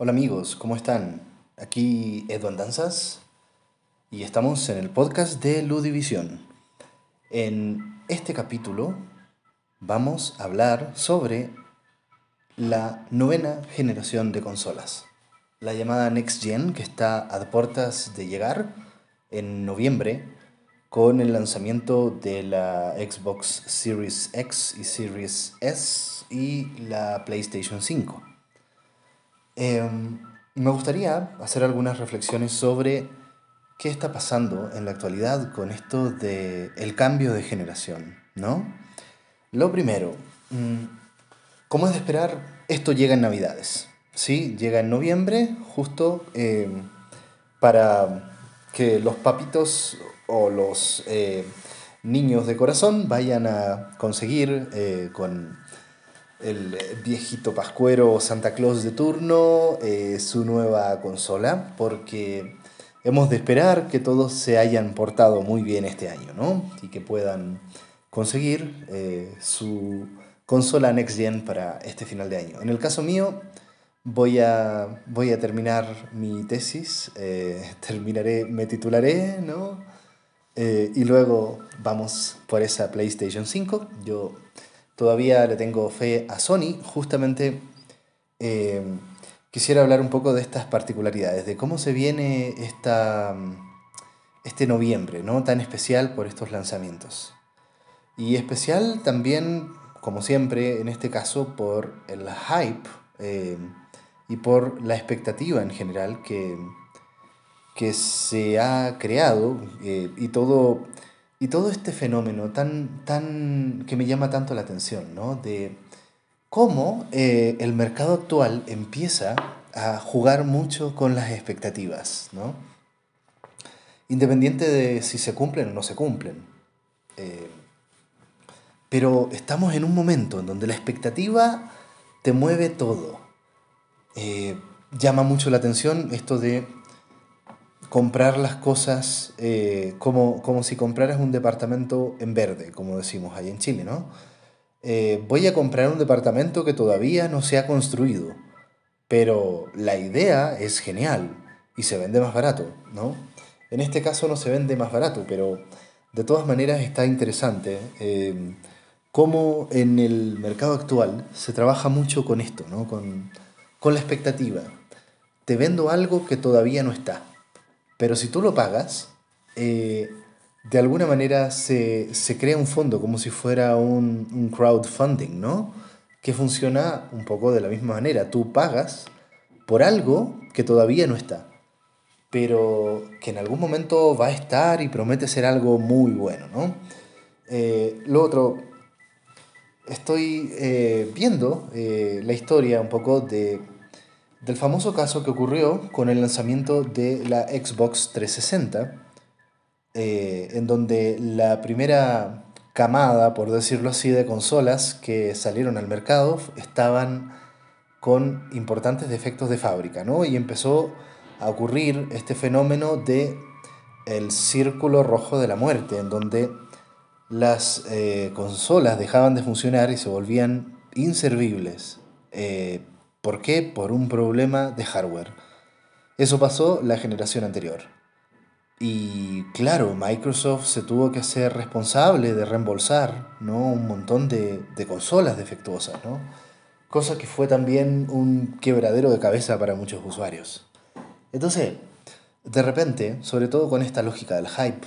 Hola amigos, ¿cómo están? Aquí Edu Danzas y estamos en el podcast de Ludivisión. En este capítulo vamos a hablar sobre la novena generación de consolas, la llamada Next Gen que está a puertas de llegar en noviembre con el lanzamiento de la Xbox Series X y Series S y la PlayStation 5. Em, me gustaría hacer algunas reflexiones sobre qué está pasando en la actualidad con esto del el cambio de generación, ¿no? Lo primero, mm, como es de esperar, esto llega en Navidades, ¿sí? Llega en noviembre, justo em, para que los papitos o los eh, niños de corazón vayan a conseguir eh, con el viejito pascuero Santa Claus de turno eh, su nueva consola, porque hemos de esperar que todos se hayan portado muy bien este año, ¿no? Y que puedan conseguir su consola Next Gen para este final de año. En el caso mío, voy a, voy a terminar mi tesis, terminaré, me titularé, ¿no? Eh, y luego vamos por esa PlayStation 5. Yo todavía le tengo fe a Sony. Justamente eh, quisiera hablar un poco de estas particularidades, de cómo se viene esta, este noviembre, ¿no? Tan especial por estos lanzamientos. Y especial también, como siempre, en este caso, por el hype eh, y por la expectativa en general que que se ha creado eh, y, todo, y todo este fenómeno tan, tan, que me llama tanto la atención, ¿no? De cómo eh, el mercado actual empieza a jugar mucho con las expectativas, ¿no? Independiente de si se cumplen o no se cumplen. Eh, pero estamos en un momento en donde la expectativa te mueve todo. llama mucho la atención esto de comprar las cosas eh, como, como si compraras un departamento en verde, como decimos ahí en Chile, ¿no? Eh, voy a comprar un departamento que todavía no se ha construido, pero la idea es genial y se vende más barato, ¿no? En este caso no se vende más barato, pero de todas maneras está interesante eh, cómo en el mercado actual se trabaja mucho con esto, ¿no? Con, con la expectativa. Te vendo algo que todavía no está. Pero si tú lo pagas, eh, de alguna manera se, crea un fondo como si fuera un, crowdfunding, ¿no? Que funciona un poco de la misma manera. Tú pagas por algo que todavía no está, pero que en algún momento va a estar y promete ser algo muy bueno, ¿no? Eh, lo otro, estoy eh, viendo la historia un poco de del famoso caso que ocurrió con el lanzamiento de la Xbox 360, eh, en donde la primera camada, por decirlo así, de consolas que salieron al mercado estaban con importantes defectos de fábrica, ¿no? Y empezó a ocurrir este fenómeno de el círculo rojo de la muerte, en donde las eh, consolas dejaban de funcionar y se volvían inservibles. Eh, ¿Por qué? Por un problema de hardware. Eso pasó la generación anterior. Y claro, Microsoft se tuvo que hacer responsable de reembolsar ¿no? un montón de, consolas defectuosas, ¿no? cosa que fue también un quebradero de cabeza para muchos usuarios. Entonces, de repente, sobre todo con esta lógica del hype,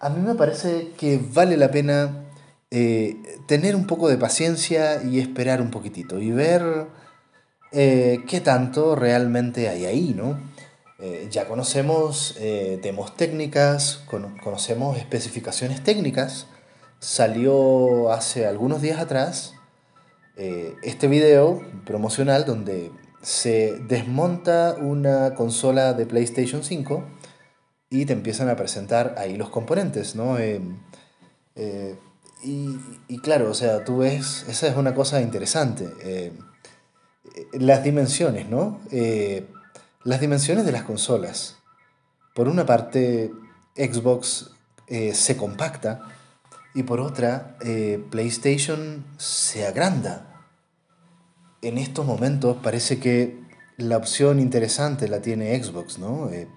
a mí me parece que vale la pena eh, tener un poco de paciencia y esperar un poquitito y ver eh, qué tanto realmente hay ahí, ¿no? Eh, ya conocemos eh, demos técnicas, conocemos especificaciones técnicas. Salió hace algunos días atrás este video promocional donde se desmonta una consola de PlayStation 5 y te empiezan a presentar ahí los componentes, ¿no? Y, y, claro, o sea, tú ves, esa es una cosa interesante las dimensiones, ¿no? Eh, las dimensiones de las consolas. Por una parte, Xbox eh, se compacta y por otra, eh, PlayStation se agranda. En estos momentos parece que la opción interesante la tiene Xbox, ¿no? Eh,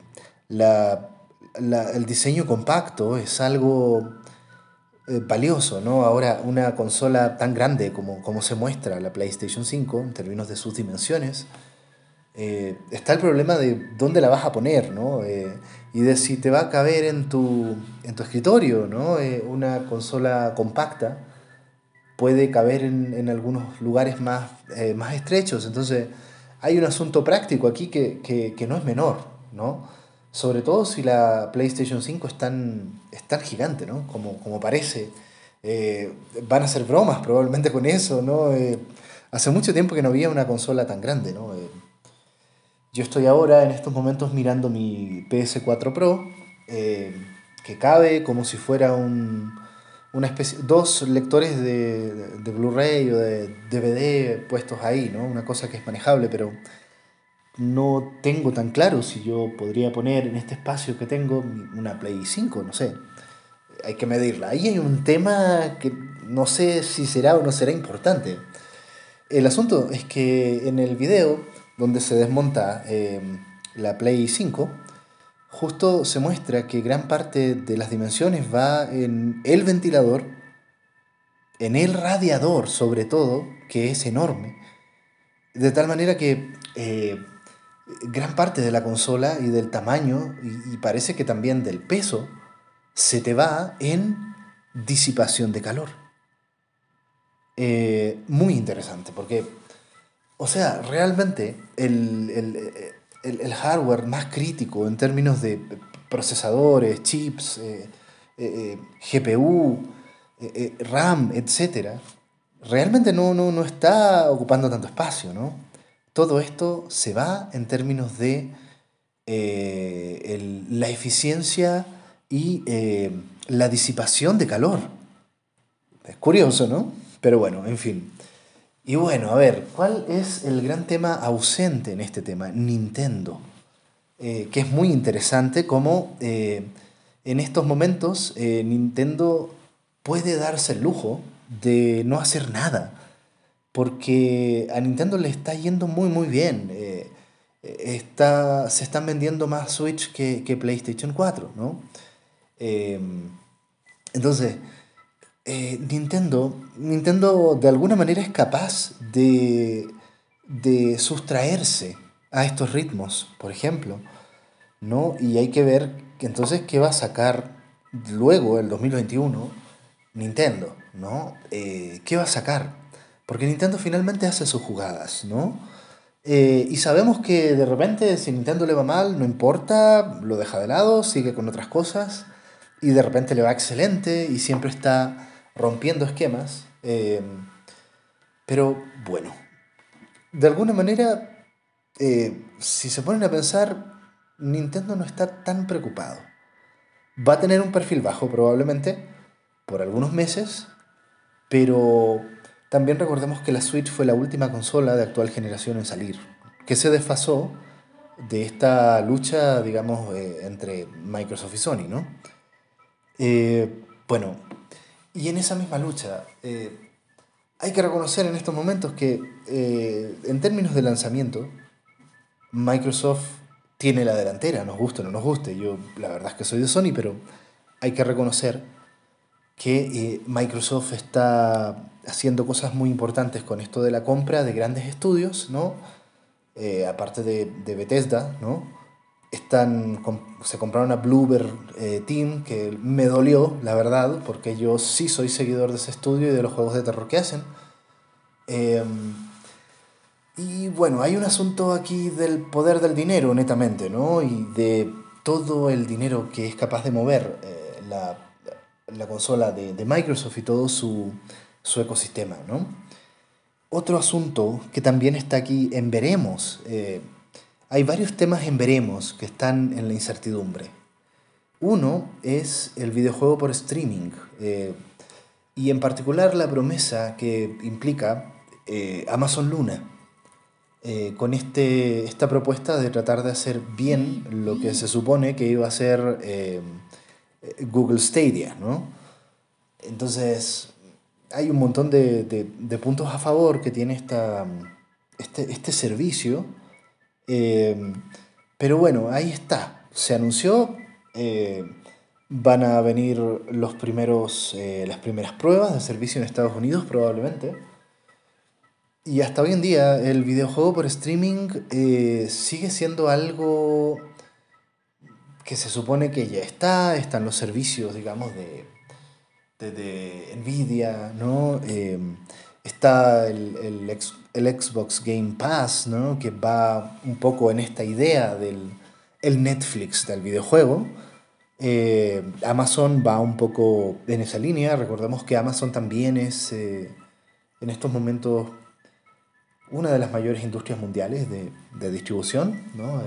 la, el diseño compacto es algo eh, valioso, ¿no? Ahora, una consola tan grande como, como se muestra la PlayStation 5, en términos de sus dimensiones, eh, está el problema de dónde la vas a poner, ¿no? y de si te va a caber en tu, en tu escritorio, ¿no? una consola compacta puede caber en, en algunos lugares más, más estrechos, entonces hay un asunto práctico aquí que, que, que no es menor, ¿no? Sobre todo si la PlayStation 5 es tan, es tan gigante, ¿no? Como, como parece. Eh, van a ser bromas probablemente con eso, ¿no? Eh, hace mucho tiempo que no había una consola tan grande, ¿no? Eh, yo estoy ahora en estos momentos mirando mi PS4 Pro, que cabe como si fuera un, una especie, dos lectores de, de Blu-ray o de DVD puestos ahí, ¿no? Una cosa que es manejable, pero no tengo tan claro si yo podría poner en este espacio que tengo una Play 5, no sé. Hay que medirla. Ahí hay un tema que no sé si será o no será importante. El asunto es que en el video donde se desmonta eh, la Play 5, justo se muestra que gran parte de las dimensiones va en el ventilador, en el radiador sobre todo, que es enorme, de tal manera que eh, gran parte de la consola y del tamaño, y, parece que también del peso, se te va en disipación de calor. Eh, muy interesante, porque, o sea, realmente el, el el, hardware más crítico en términos de procesadores, chips, eh, eh, GPU, RAM, etc., realmente no, no, no, está ocupando tanto espacio. ¿no? Todo esto se va en términos de la eficiencia y la disipación de calor. Es curioso, ¿no? Pero bueno, en fin. Y bueno, a ver, ¿cuál es el gran tema ausente en este tema? Nintendo. Eh, que es muy interesante cómo eh, en estos momentos eh, Nintendo puede darse el lujo de no hacer nada. Porque a Nintendo le está yendo muy muy bien. está, se están vendiendo más Switch que, que PlayStation 4, ¿no? entonces, eh, Nintendo, Nintendo de alguna manera es capaz de, de sustraerse a estos ritmos, por ejemplo, ¿no? Y hay que ver entonces qué va a sacar luego, el 2021, Nintendo, ¿no? Eh, ¿Qué va a sacar? Porque Nintendo finalmente hace sus jugadas, ¿no? Eh, y sabemos que de repente si Nintendo le va mal, no importa, lo deja de lado, sigue con otras cosas, y de repente le va excelente y siempre está rompiendo esquemas. Eh, pero bueno, de alguna manera, eh, si se ponen a pensar, Nintendo no está tan preocupado. Va a tener un perfil bajo probablemente por algunos meses, pero también recordemos que la Switch fue la última consola de actual generación en salir, que se desfasó de esta lucha, digamos, eh, entre Microsoft y Sony, ¿no? bueno, y en esa misma lucha, eh, hay que reconocer en estos momentos que eh, en términos de lanzamiento, Microsoft tiene la delantera, nos guste o no nos guste. Yo la verdad es que soy de Sony, pero hay que reconocer que eh, Microsoft está haciendo cosas muy importantes con esto de la compra de grandes estudios, ¿no? aparte de, de Bethesda, ¿no? están, se compraron a Bluebird eh, Team, que me dolió, la verdad, porque yo sí soy seguidor de ese estudio y de los juegos de terror que hacen. Em, y bueno, hay un asunto aquí del poder del dinero, netamente, ¿no? Y de todo el dinero que es capaz de mover eh, la, la, consola de, de, Microsoft y todo su, su ecosistema, ¿no? Otro asunto que también está aquí en veremos, eh, hay varios temas en veremos que están en la incertidumbre. Uno es el videojuego por streaming eh, y en particular la promesa que implica eh, Amazon Luna con este, esta propuesta de tratar de hacer bien lo que se supone que iba a ser Google Stadia. ¿no? Entonces hay un montón de, de, puntos a favor que tiene esta, este, este servicio pero bueno, ahí está. Se anunció. van a venir los primeros, las primeras pruebas de servicio en Estados Unidos probablemente. Y hasta hoy en día el videojuego por streaming eh, sigue siendo algo que se supone que ya está, están los servicios, digamos, de, de, Nvidia, ¿no? Eh, está el, el, Xbox Game Pass, ¿no? Que va un poco en esta idea del el Netflix del videojuego. Eh, Amazon va un poco en esa línea. Recordemos que Amazon también es en estos momentos una de las mayores industrias mundiales de, de distribución, ¿no?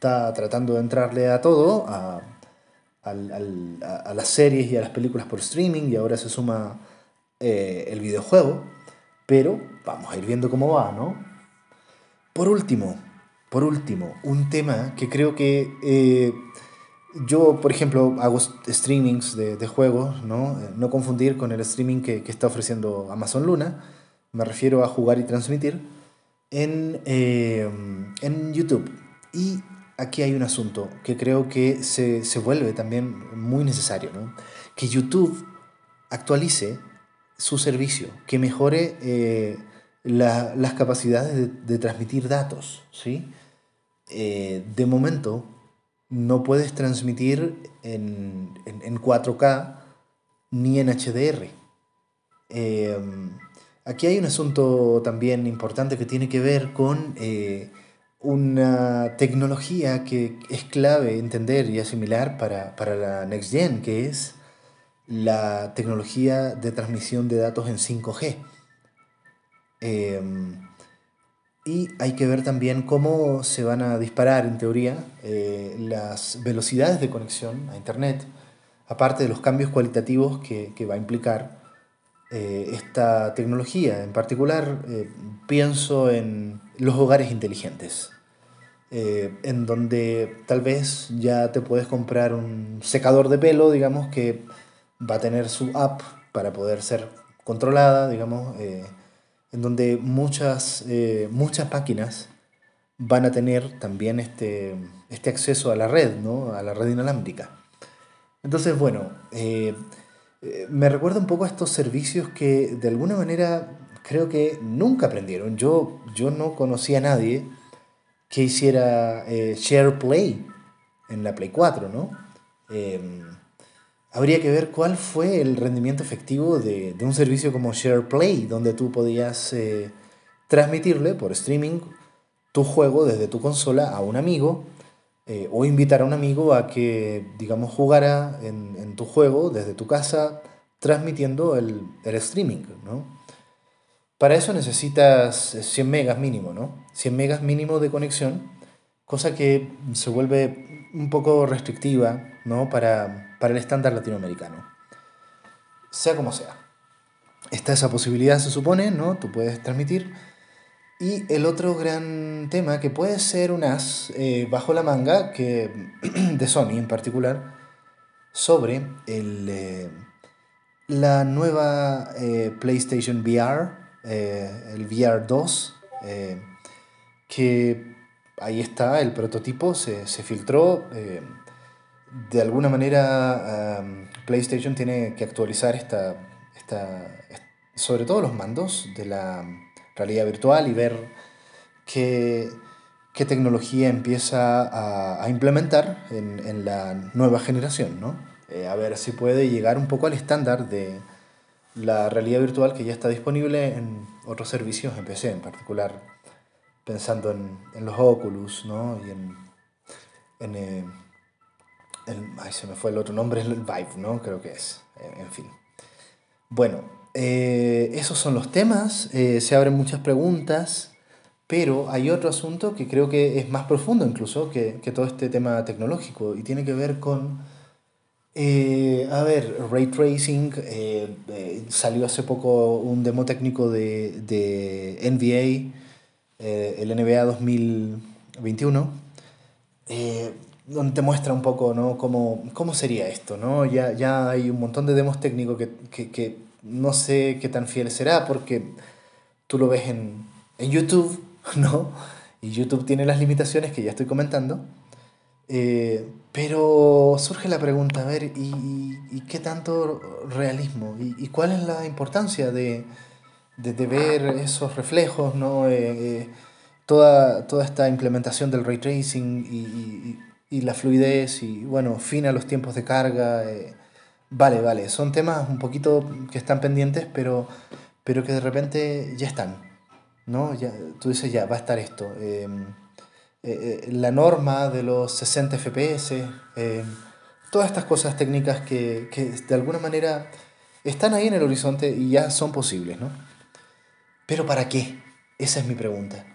Eh, está tratando de entrarle a todo, a, a, las series y a las películas por streaming, y ahora se suma eh, el videojuego, pero vamos a ir viendo cómo va, ¿no? Por último, por último, un tema que creo que eh, yo, por ejemplo, hago streamings de, juegos, ¿no? no confundir con el streaming que, que está ofreciendo Amazon Luna, me refiero a jugar y transmitir, en, eh, en YouTube. Y aquí hay un asunto que creo que se, se vuelve también muy necesario, ¿no? que YouTube actualice su servicio, que mejore eh, la, las capacidades de, de, transmitir datos. ¿sí? Eh, de momento, no puedes transmitir en, en, en 4K ni en HDR. Eh, Aquí hay un asunto también importante que tiene que ver con eh, una tecnología que es clave entender y asimilar para, para la Next Gen, que es la tecnología de transmisión de datos en 5G. Em, y hay que ver también cómo se van a disparar, en teoría, eh, las velocidades de conexión a Internet, aparte de los cambios cualitativos que, que va a implicar eh, esta tecnología. En particular, eh, pienso en los hogares inteligentes, eh, en donde tal vez ya te puedes comprar un secador de pelo, digamos, que va a tener su app para poder ser controlada, digamos, en donde muchas, muchas máquinas van a tener también este, este acceso a la red, ¿no? a la red inalámbrica. Entonces, bueno, eh, me recuerda un poco a estos servicios que de alguna manera creo que nunca aprendieron. Yo, yo no conocía a nadie que hiciera eh, Share Play en la Play 4, ¿no? Em, habría que ver cuál fue el rendimiento efectivo de, de un servicio como Share Play, donde tú podías eh, transmitirle por streaming tu juego desde tu consola a un amigo eh, o invitar a un amigo a que, digamos, jugara en, en tu juego desde tu casa transmitiendo el, el, streaming, ¿no? Para eso necesitas 100 megas mínimo, ¿no? 100 megas mínimo de conexión, cosa que se vuelve un poco restrictiva, ¿no? Para, para el estándar latinoamericano. Sea como sea. Está esa posibilidad, se supone, ¿no? Tú puedes transmitir y el otro gran tema que puede ser un as eh, bajo la manga, que, de Sony en particular, sobre el, eh, la nueva eh, PlayStation VR, el VR 2, que ahí está, el prototipo se, se filtró. de alguna manera, PlayStation tiene que actualizar esta, esta, sobre todo los mandos de la realidad virtual y ver qué, qué tecnología empieza a, a implementar en, en, la nueva generación, ¿no? Eh, a ver si puede llegar un poco al estándar de la realidad virtual que ya está disponible en otros servicios en PC, en particular pensando en, en los Oculus, ¿no? Y en, en, eh, ay, se me fue el otro nombre, el Vive, ¿no? Creo que es, en fin. Bueno, eh, esos son los temas, eh, se abren muchas preguntas, pero hay otro asunto que creo que es más profundo incluso que, que todo este tema tecnológico y tiene que ver con, eh, a ver, ray tracing, salió hace poco un demo técnico de, de NBA, el NBA 2021 donde te muestra un poco ¿no? cómo, cómo sería esto. ¿no? Ya, ya hay un montón de demos técnicos que, que, que no sé qué tan fiel será porque tú lo ves en, en YouTube, ¿no? y YouTube tiene las limitaciones que ya estoy comentando. Eh, pero surge la pregunta, a ver, ¿y, qué tanto realismo? ¿Y, cuál es la importancia de, de, ver esos reflejos, ¿no? Eh, eh, toda, toda esta implementación del ray tracing y, y, la fluidez y, bueno, fin a los tiempos de carga. Vale, vale, son temas un poquito que están pendientes, pero, pero que de repente ya están, ¿no? Ya, tú dices, ya, va a estar esto. Em, eh, eh, la norma de los 60 FPS, eh, todas estas cosas técnicas que, que, de alguna manera están ahí en el horizonte y ya son posibles, ¿no? Pero ¿para qué? Esa es mi pregunta.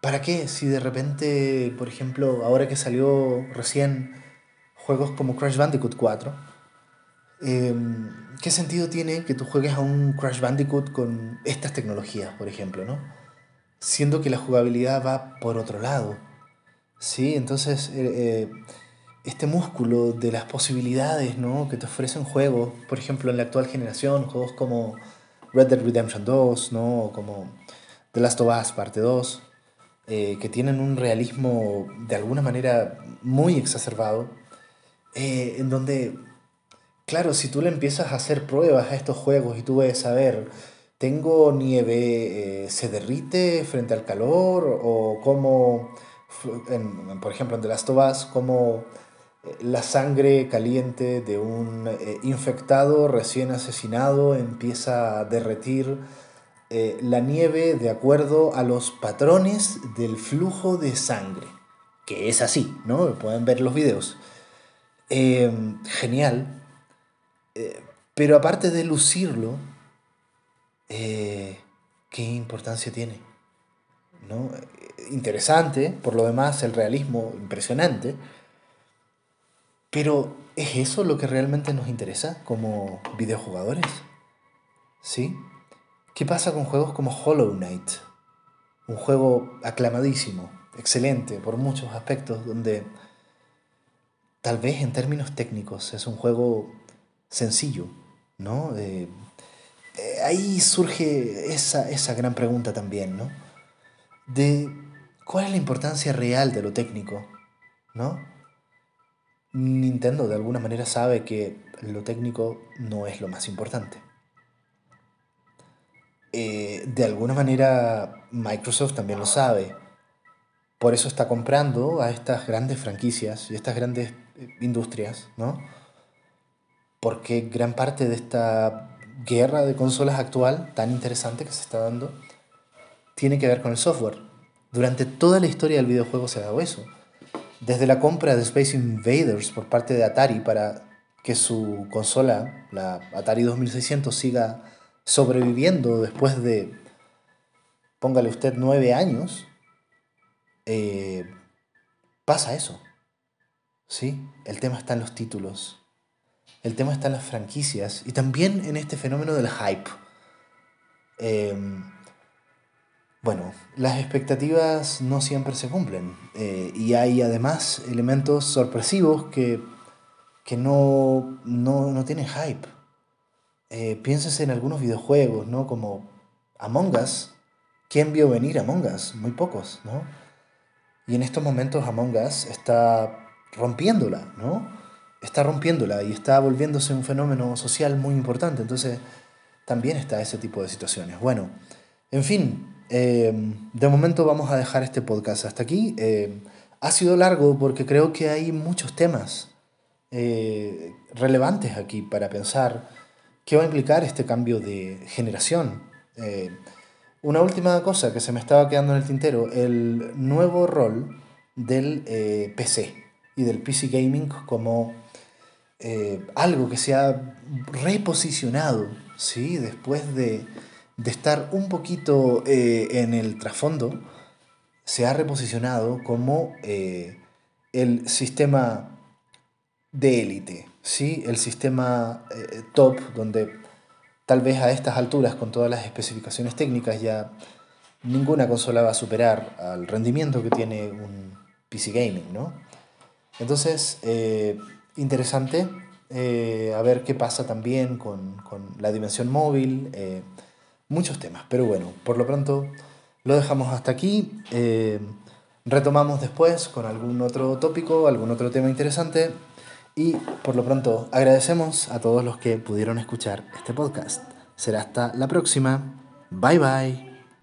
¿Para qué si de repente, por ejemplo, ahora que salió recién juegos como Crash Bandicoot 4, ¿qué sentido tiene que tú juegues a un Crash Bandicoot con estas tecnologías, por ejemplo, ¿no? siendo que la jugabilidad va por otro lado. ¿sí? Entonces, eh, eh, este músculo de las posibilidades ¿no? que te ofrecen juegos, por ejemplo, en la actual generación, juegos como Red Dead Redemption 2, ¿no? como The Last of Us Parte 2, eh, que tienen un realismo de alguna manera muy exacerbado, en donde, claro, si tú le empiezas a hacer pruebas a estos juegos y tú ves a ver tengo nieve, eh, se derrite frente al calor o como, por ejemplo, en The Last of Us, como eh, la sangre caliente de un eh, infectado recién asesinado empieza a derretir la nieve de acuerdo a los patrones del flujo de sangre, que es así, ¿no? Pueden ver los videos. Genial. pero aparte de lucirlo, eh, ¿qué importancia tiene? ¿No? Interesante, por lo demás, el realismo impresionante, pero ¿es eso lo que realmente nos interesa como videojugadores? ¿Sí? ¿Qué pasa con juegos como Hollow Knight? Un juego aclamadísimo, excelente por muchos aspectos, donde tal vez en términos técnicos es un juego sencillo, ¿no? Eh, ahí surge esa, esa gran pregunta también, ¿no? De cuál es la importancia real de lo técnico, ¿no? Nintendo de alguna manera sabe que lo técnico no es lo más importante. Eh, de alguna manera Microsoft también lo sabe. Por eso está comprando a estas grandes franquicias y estas grandes eh, industrias, ¿no? Porque gran parte de esta guerra de consolas actual tan interesante que se está dando tiene que ver con el software. Durante toda la historia del videojuego se ha dado eso. Desde la compra de Space Invaders por parte de Atari para que su consola, la Atari 2600, siga sobreviviendo después de, póngale usted, nueve años, eh, pasa eso. ¿Sí? El tema está en los títulos, el tema está en las franquicias y también en este fenómeno del hype. Em, bueno, las expectativas no siempre se cumplen eh, y hay además elementos sorpresivos que, que no, no, tienen hype. Eh, en algunos videojuegos, ¿no? Como Among Us. ¿Quién vio venir Among Us? Muy pocos, ¿no? Y en estos momentos Among Us está rompiéndola, ¿no? está rompiéndola y está volviéndose un fenómeno social muy importante. Entonces, también está ese tipo de situaciones. Bueno, en fin, eh, de momento vamos a dejar este podcast hasta aquí. Eh, ha sido largo porque creo que hay muchos temas eh, relevantes aquí para pensar qué va a implicar este cambio de generación. Una última cosa que se me estaba quedando en el tintero, el nuevo rol del PC y del PC Gaming como eh, algo que se ha reposicionado, ¿sí? después de, estar un poquito eh, en el trasfondo, se ha reposicionado como eh, el sistema de élite, ¿sí? el sistema top, donde tal vez a estas alturas, con todas las especificaciones técnicas, ya ninguna consola va a superar al rendimiento que tiene un PC Gaming, ¿no? Entonces, interesante. Eh, a ver qué pasa también con, con la dimensión móvil. Eh, muchos temas. Pero bueno, por lo pronto lo dejamos hasta aquí. Eh, retomamos después con algún otro tópico, algún otro tema interesante. Y por lo pronto agradecemos a todos los que pudieron escuchar este podcast. Será hasta la próxima. Bye bye.